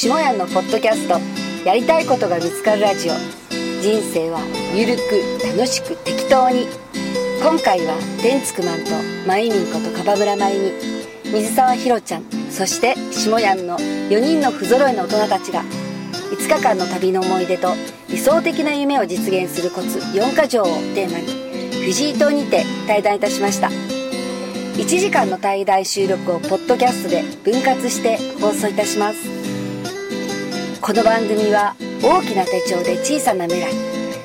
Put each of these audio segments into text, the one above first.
下屋のポッドキャストやりたいことが見つかるラジオ。人生はゆるく楽しく適当に。今回は天竺マンとマイミンことカバ村舞に水沢ひろちゃんそして下屋の4人の不揃いの大人たちが5日間の旅の思い出と理想的な夢を実現するコツ4か条をテーマに藤井島にて対談いたしました。1時間の対談収録をポッドキャストで分割して放送いたします。この番組は大きな手帳で小さな未来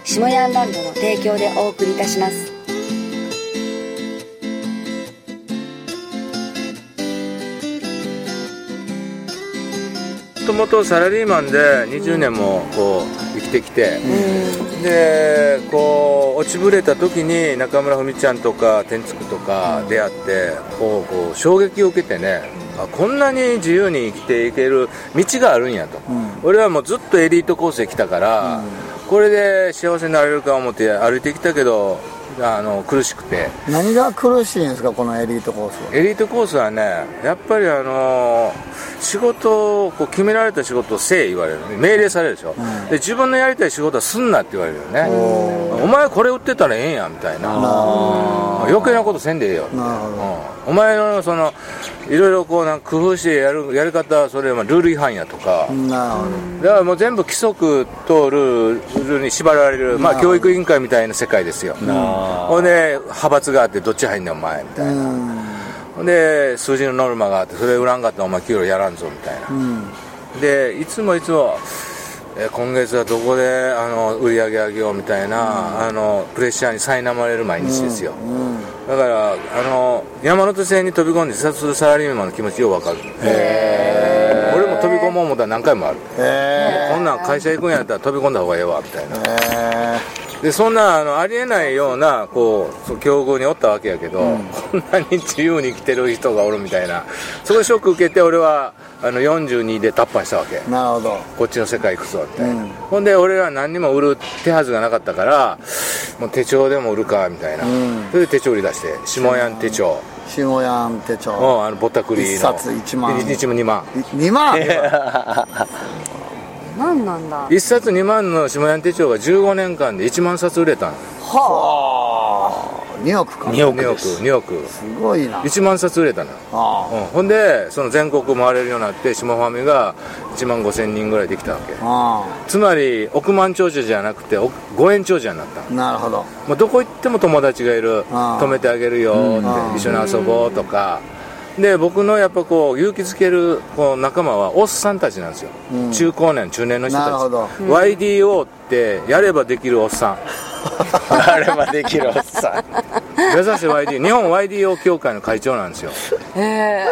下ヤンランドの提供でお送りいたします。もともとサラリーマンで20年もこう生きてきて、でこう落ちぶれた時に中村文ちゃんとか天竺とか出会ってこうこう衝撃を受けてねあこんなに自由に生きていける道があるんやと、俺はもうずっとエリートコースで来たから、これで幸せになれるか思って歩いてきたけどあの苦しくて。何が苦しいんですかこのエリートコースは？エリートコースはねやっぱりあの仕事をこう決められた仕事をせえ言われる。命令されるでしょ、で自分のやりたい仕事はすんなって言われるよね。お前これ売ってたらええんやみたいな。余計なことせんでええよ。うん。お前のそのいろいろこうなんか工夫してやるやり方はそれはルール違反やとか、なるほど。だからもう全部規則とルールに縛られる、まあ、教育委員会みたいな世界ですよ、ほんで派閥があってどっち入んねんお前みたいな、うん。ほんで数字のノルマがあってそれ売らんかったらお前給料やらんぞみたいな、うん。でいつもいつもえ今月はどこであの売り上げ上げようみたいな、あのプレッシャーに苛まれる毎日ですよ、だからあの山手線に飛び込んで自殺するサラリーマンの気持ちよくわかる。俺も飛び込もう思ったら何回もある。へこんなん会社行くんやったら飛び込んだ方がええわみたいな。えでそんなあのありえないようなこう境遇におったわけやけど、こんなに自由に生きてる人がおるみたいなそこショック受けて俺はあの42でタッパーしたわけ。なるほど。こっちの世界行くぞみたいな、うん。ほんで俺ら何にも売る手はずがなかったからもう手帳でも売るかみたいな、うん。それで手帳売り出して下屋手帳。下ヤン手う帳んあのぼったくりの。一冊1万。1も2万。2万？何なんだ？1冊2万の下屋手帳が15年間で1万冊売れたの。はあ。2億か。2億。2億。です2億。すごいな。1万冊売れたの。あうん、ほんでその全国回れるようになって下ファミが1万5000人ぐらいできたわけ。あつまり億万長者じゃなくて億五円長者になった。あなるほど。もうどこ行っても友達がいる。ああ。泊めてあげるよって。一緒に遊ぼうとかで僕のやっぱこう勇気づけるこう仲間はおっさんたちなんですよ、中高年中年の人たち。なるほど。YDO ってやればできるおっさん。あればできるおっさん目指せ YD 日本 YDO 協会の会長なんですよ。へえ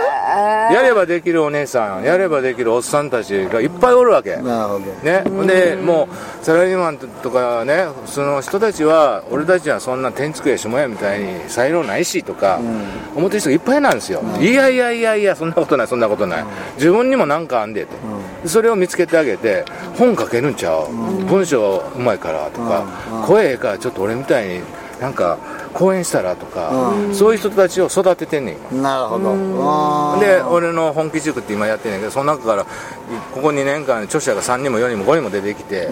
やればできるお姉さんやればできるおっさんたちがいっぱいおるわけ。なるほど。ね、でもうサラリーマンとかねその人たちは俺たちはそんな天竺や下屋みたいに才能ないしとか、思ってる人がいっぱいなんですよ、いやいやいやいやそんなことないそんなことない、自分にも何かあんでと、それを見つけてあげて本書けるんちゃう、文章うまいからとか、声ええからちょっと俺みたいになんか講演したらとか、そういう人たちを育ててんねん今。なるほど。あで俺の本気塾って今やってんねんけどその中からここ2年間著者が3人も4人も5人も出てきて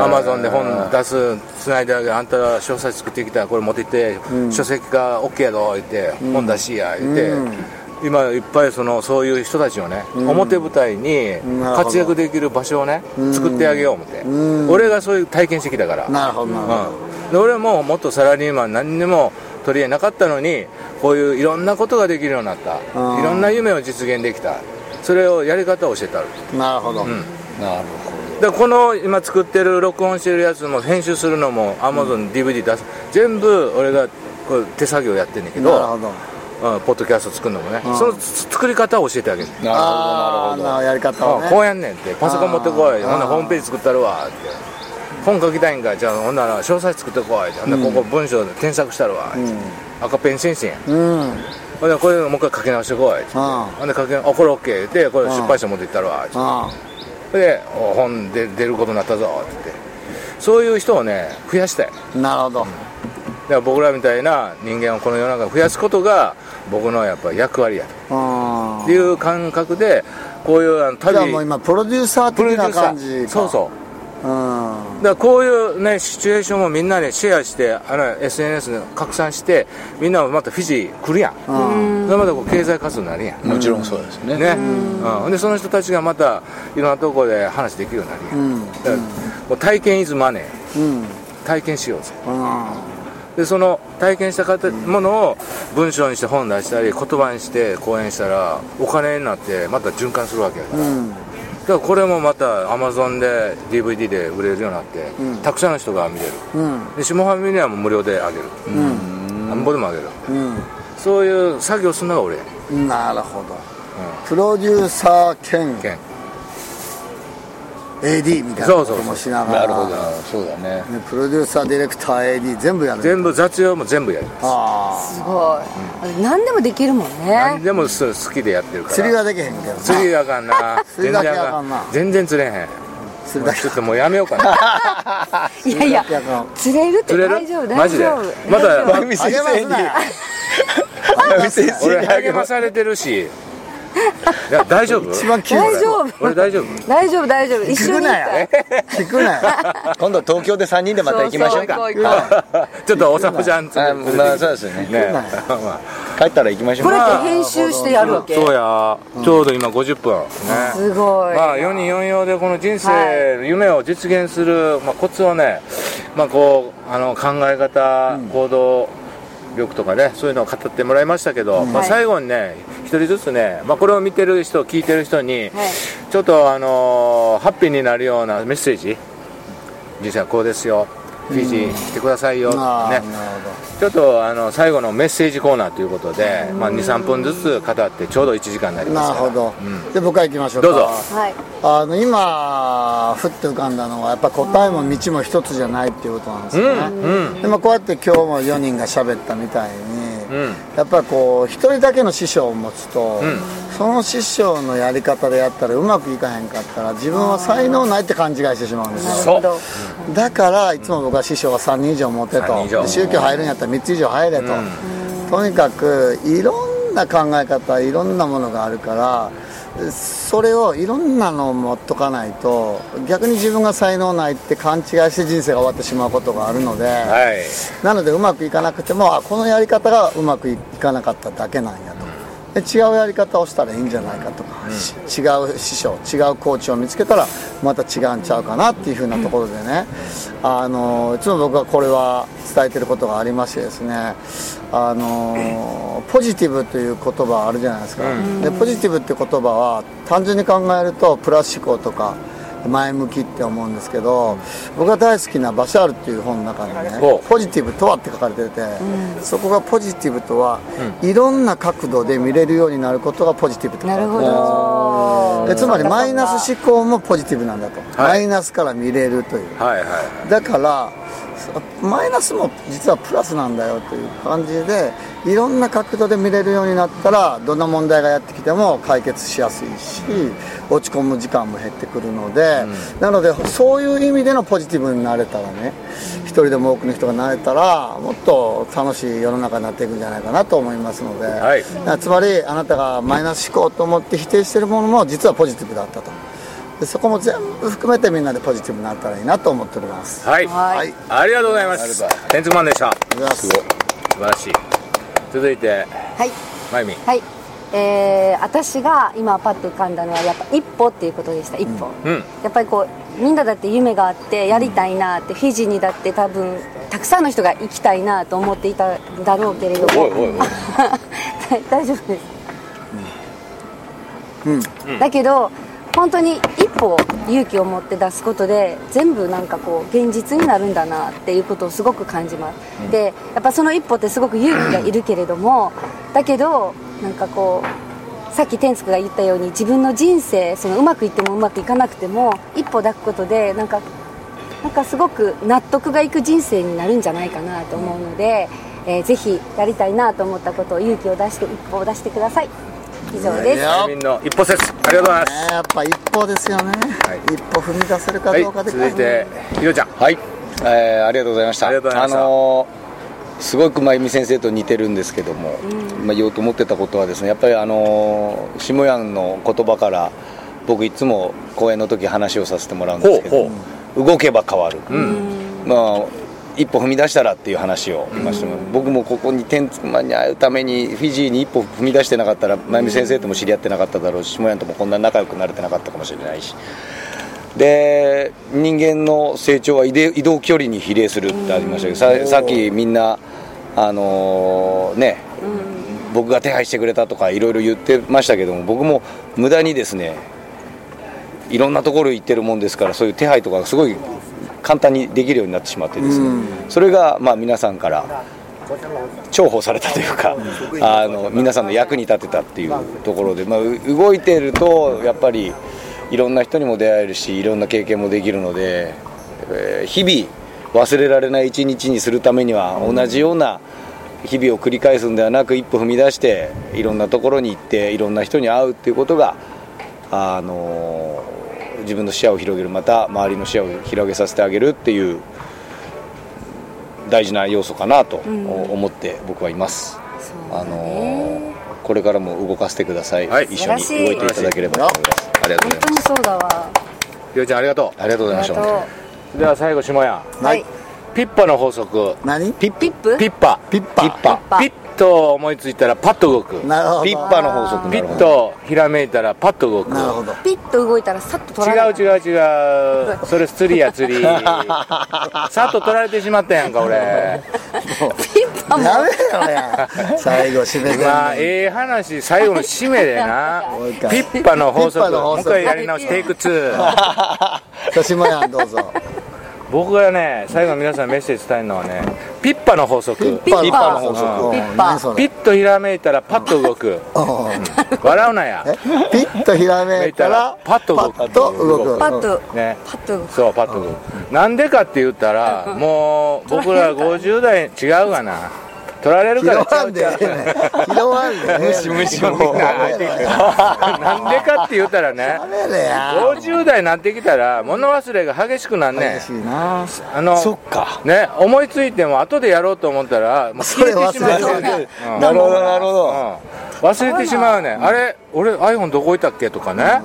アマゾンで本出すつないであげるあんた小説作ってきたらこれ持って行って、書籍化 OK やぞ言って、本出しや言って、今いっぱいそのそういう人たちをね、表舞台に活躍できる場所をね、作ってあげよう思って、俺がそういう体験してきたから、なるほどなるほど。うん、で俺ももっとサラリーマン何にも取り柄なかったのにこういういろんなことができるようになった。うん。いろんな夢を実現できた。それをやり方を教えてあるなるほど。なるでこの今作ってる録音してるやつも編集するのも AmazonDVD 出す。全部俺がこう手作業やってんねんけどなるほど。うん、ポッドキャスト作るのもね、その作り方を教えてあげる、なるほどなるほど。やり方をね。うんこうやんねんって。パソコン持ってこい。ほんならホームページ作ったるわって本書きたいんかじゃあほんなら詳細作ってこいって。ほんならここ文章で添削したるわ。赤ペン先生やん。うん。ほんでこれもう一回書き直してこいって。あほんで書きあこれ OK 言ってこれ出版社持っていったるわ。っでお本で出ることになったぞって言って。そういう人をね増やしたい。あなるほど。だから僕らみたいな人間をこの世の中に増やすことが僕のやっぱ役割やと。いう感覚でこういうあのもう今プロデューサー的な感じか。そうそう。うんだからこういうねシチュエーションをみんなでシェアしてあの SNS で拡散してみんなもまたフィジー来るやん、うん。それまたこう経済活動になるやん、もちろんそうですね。ね、うん、でその人たちがまたいろんなところで話できるようになるやん、うん。だからもう体験イズマネー。うん。体験しようぜ。うん。でその体験した方ものを文章にして本出したり言葉にして講演したらお金になってまた循環するわけやから、うん。だからこれもまたアマゾンで DVD で売れるようになって、うん。たくさんの人が見れる。うん。で下半身には無料であげる。なん。ぼでもあげるそういう作業するのが俺。うんなるほど。プロデューサー兼。兼 AD みたいなこともしながら。なるほど。そうだね。ねプロデューサーディレクター AD 全部やる全部雑用も全部やります。あすごい、何でもできるもんね。何でもす好きでやってるから。あ釣りはできへんけどな。釣りあかんな。釣りだけあかんな。全然釣れへん。釣りだけちょっともうやめようかな。いやいや釣りだけあかん釣れるって大丈夫大丈夫。まだ大丈夫。真由美先生に励ますな真由美先生俺に励まされてるしいや大丈夫？一番大丈夫。俺大丈夫。大丈夫大丈夫。一緒に行聞くなよ。聞くなよ。今度東京で3人でまた行きましょうか。ちょっとおさむちゃんあまあそうですよね。ねな ま帰ったら行きましょう。これってか編集してやるわけ。そうや。ちょうど今50分。ね。すごい、まあ4人4様でこの人生、は夢を実現する、まあ、コツをね、まあ、こうあの考え方、行動力とかねそういうのを語ってもらいましたけど、まあ、はい。最後にね一人ずつね、まあ、これを見てる人聞いてる人に、はい。ちょっとあのーハッピーになるようなメッセージ。人生はこうですよ。フィジー来てくださいよ、ね。ちょっとあの最後のメッセージコーナーということで、まあ、23分ずつ語ってちょうど1時間になります。からなるほど。うん。で僕は行きましょうか。どうぞ。はい。あの今ふって浮かんだのはやっぱ答えも道も一つじゃないっていうことなんですよね、うん。でもこうやって今日も4人が喋ったみたいに、うんやっぱこう一人だけの師匠を持つと、ん。その師匠のやり方でやったらうまくいかへんかったら自分は才能ないって勘違いしてしまうんですよ。だからいつも僕は師匠が3人以上持て3人以上。とで宗教入るんやったら3つ以上入れと、とにかくいろんな考え方いろんなものがあるからそれをいろんなのを持っとかないと逆に自分が才能ないって勘違いして人生が終わってしまうことがあるので、はい。なのでうまくいかなくてもあこのやり方がうまくいかなかっただけなんや違うやり方をしたらいいんじゃないかとか、し違う師匠違うコーチを見つけたらまた違うんちゃうかなっていうふうなところでね、あのいつも僕はこれは伝えてることがありましてですね。あのポジティブという言葉あるじゃないですか、でポジティブって言葉は単純に考えるとプラス思考とか前向きって思うんですけど僕が大好きなバシャールっていう本の中にねポジティブとはって書かれてて、そこがポジティブとは、いろんな角度で見れるようになることがポジティブって書かなるれてるほど。でつまりマイナス思考もポジティブなんだと、はい。マイナスから見れるという。はいはい。だからマイナスも実はプラスなんだよという感じでいろんな角度で見れるようになったらどんな問題がやってきても解決しやすいし落ち込む時間も減ってくるので、なのでそういう意味でのポジティブになれたらね一人でも多くの人がなれたらもっと楽しい世の中になっていくんじゃないかなと思いますので、はい。つまりあなたがマイナス思考と思って否定しているものも実はポジティブだったと。でそこも全部含めてみんなでポジティブになったらいいなと思っております。はい、はい。ありがとうございます。天竺マンでした。ありがとうご素晴らしい続いてはい。まゆみはい。えー、私が今パッと浮かんだのはやっぱ一歩っていうことでした。一歩、うん。やっぱりこうみんなだって夢があってやりたいなって、フィジーにだって多分たくさんの人が行きたいなと思っていたんだろうけれども。おいおいおい。大丈夫です、だけど本当に一歩勇気を持って出すことで全部なんかこう現実になるんだなっていうことをすごく感じます、でやっぱその一歩ってすごく勇気がいるけれどもだけどなんかこうさっき天竺が言ったように自分の人生そのうまくいってもうまくいかなくても一歩抱くことでなんかなんかすごく納得がいく人生になるんじゃないかなと思うので、えーぜひやりたいなと思ったことを勇気を出して一歩を出してください以上です。の一歩説ありがとうございます。ねやっぱ一歩ですよね、い。一歩踏み出せるかはいどうかで、続いてひろちゃん。はい、えーありがとうございました。ありがとうございました。のーすごく真由美先生と似てるんですけども、まあ、言おうと思ってたことはですねやっぱりあのー下ヤンの言葉から僕いつも講演の時話をさせてもらうんですけどほ動けば変わる、うん。まあ一歩踏み出したらっていう話を今しても、僕もここに天竺マンに会うためにフィジーに一歩踏み出してなかったら真由美先生とも知り合ってなかっただろうし下屋ともこんな仲良くなれてなかったかもしれないし。で人間の成長は移動距離に比例するってありましたけどささっきみんなあのーね僕が手配してくれたとかいろいろ言ってましたけども僕も無駄にですねいろんなところ行ってるもんですからそういう手配とかがすごい簡単にできるようになってしまってですね、それがまあ皆さんから重宝されたというかあの皆さんの役に立てたっていうところで、まあ、う動いてるとやっぱりいろんな人にも出会えるしいろんな経験もできるので、えー日々忘れられない一日にするためには同じような日々を繰り返すんではなく一歩踏み出していろんなところに行っていろんな人に会うっていうことがあの自分の視野を広げるまた周りの視野を広げさせてあげるっていう大事な要素かなと思って僕はいます、あのこれからも動かせてください、はい。一緒に動いていただければと思います。ありがとうございます。本当にそうだわ。ひよちゃんありがとありがとうございました。では最後下屋。はい。ピッパの法則。何？ピップ？ピッパ。ピッパ。ピッパ。パピッと思いついたらパッと動く。なるほど。ピッパの法則。ピッなるほど。とひらめいたらパッと動く。なるほど。ピッと動いたらさっと取られる。違う違う違う。それ釣りや釣り。さっと取られてしまったやんか俺。ピッパも。やめろや最後締めてんのに。まあええ話最後の締めでな。もう一回。ピッパの法則。ピッパの法則。もう一回やり直しテイク2さ しもやんどうぞ僕がね最後皆さんにメッセージ伝えるのはねピッパの法則。ピッパ。の法則。うん。ピッパ。ピッとひらめいたらパッと動く。うん。笑うなや。え？ピッとひらめいたらパッと動く。パッと動く。パッとね。パッと動く。そうパッと動く。なんでかって言ったらもう僕ら 50代違うがな取られる拾からちゃうんち拾わんでええねムシムシもなんでかって言ったらねやめれや。50代になってきたら物忘れが激しくなんねあのそっか。ね思いついても後でやろうと思ったらもう消えてしまう。なるほどなるほど。うん。忘れてしまうねあれ俺 iPhone どこ置いたっけとかね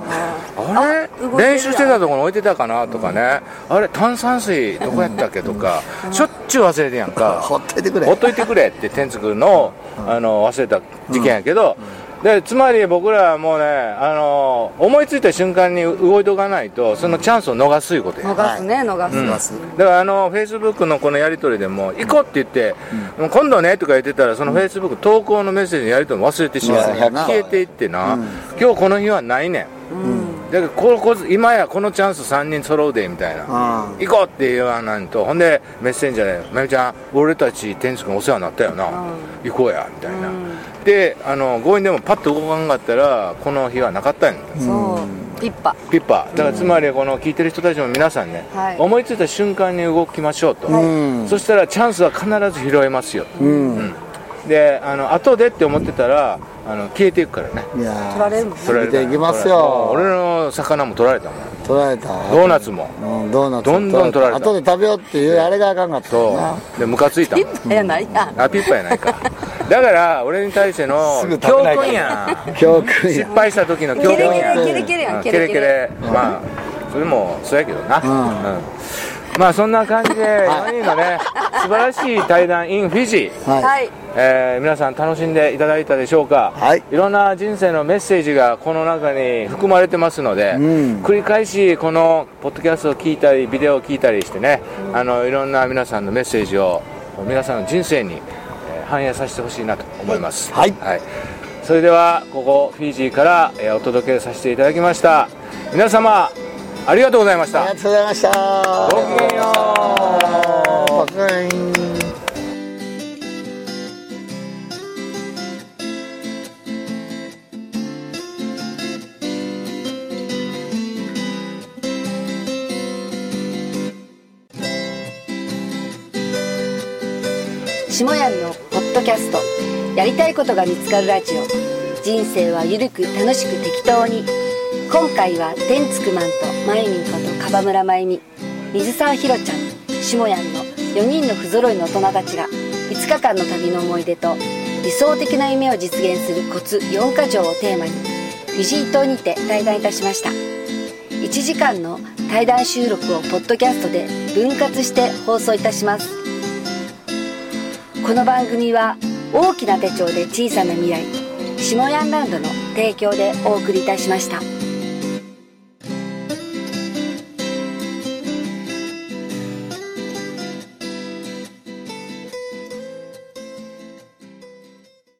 あれ？練習してたところに置いてたかなとかね。あれ炭酸水どこやったっけとか。しょっちゅう忘れてんやんか。ほっといてくれ。ほっといてくれって天竺のあの忘れた事件やけど、でつまり僕らはもうねあの思いついた瞬間に動いとかないとそのチャンスを逃すいうことや、逃すね逃す、逃す。だからあのフェイスブックのこのやり取りでも行こうって言って、もう今度ねとか言ってたらそのフェイスブック投稿のメッセージのやり取りも忘れてしまう、うん。消えていってな、今日この日はないねん、だからここ今やこのチャンス3人揃うでみたいな、うん行こうって言わないとほんでメッセンジャーで「まゆみちゃん俺たち天竺にお世話になったよな、行こうや」みたいな、であの強引でもパッと動かんかったらこの日はなかったんや。そう。ピッパ。ピッパ。だからつまりこの聞いてる人たちも皆さんね、はい。思いついた瞬間に動きましょうと、うんそしたらチャンスは必ず拾えますよ、うんであの後でって思ってたらあの消えていくからね。いや取られるもんね。取られていきますよ。俺の魚も取られたもん。取られた。ドーナツも。うんドーナツ。どんどん取られた。後で食べようっていうあれがあかんかったそう。でムカついたもん。ピッパやないやんあピッパやないか。だから俺に対しての教訓やん。教訓失や敗した時の教訓やん。ケレケレケレケレまあそれもそうやけどな、うん。うんまあそんな感じで4人のね素晴らしい対談 in フィジー。はい、はい。えー皆さん楽しんでいただいたでしょうか、はい。ろんな人生のメッセージがこの中に含まれてますので、ん。繰り返しこのポッドキャストを聞いたりビデオを聞いたりしてね、あのいろんな皆さんのメッセージを皆さんの人生に、えー反映させてほしいなと思います、はい。それではここフィジーから、えーお届けさせていただきました。皆様ありがとうございました。ありがとうございました。ごきげんよう。バカイン下やんのポッドキャスト。やりたいことが見つかるラジオ。人生はゆるく楽しく適当に今回は天竺マンとまゆみんこと樺村まゆみ水沢ひろちゃん下やんの4人の不揃いの大人たちが5日間の旅の思い出と理想的な夢を実現するコツ4か条をテーマにフィジー島にて対談いたしました時間の対談収録をポッドキャストで分割して放送いたしますこの番組は大きな手帳で小さな未来下ヤンランドの提供でお送りいたしました。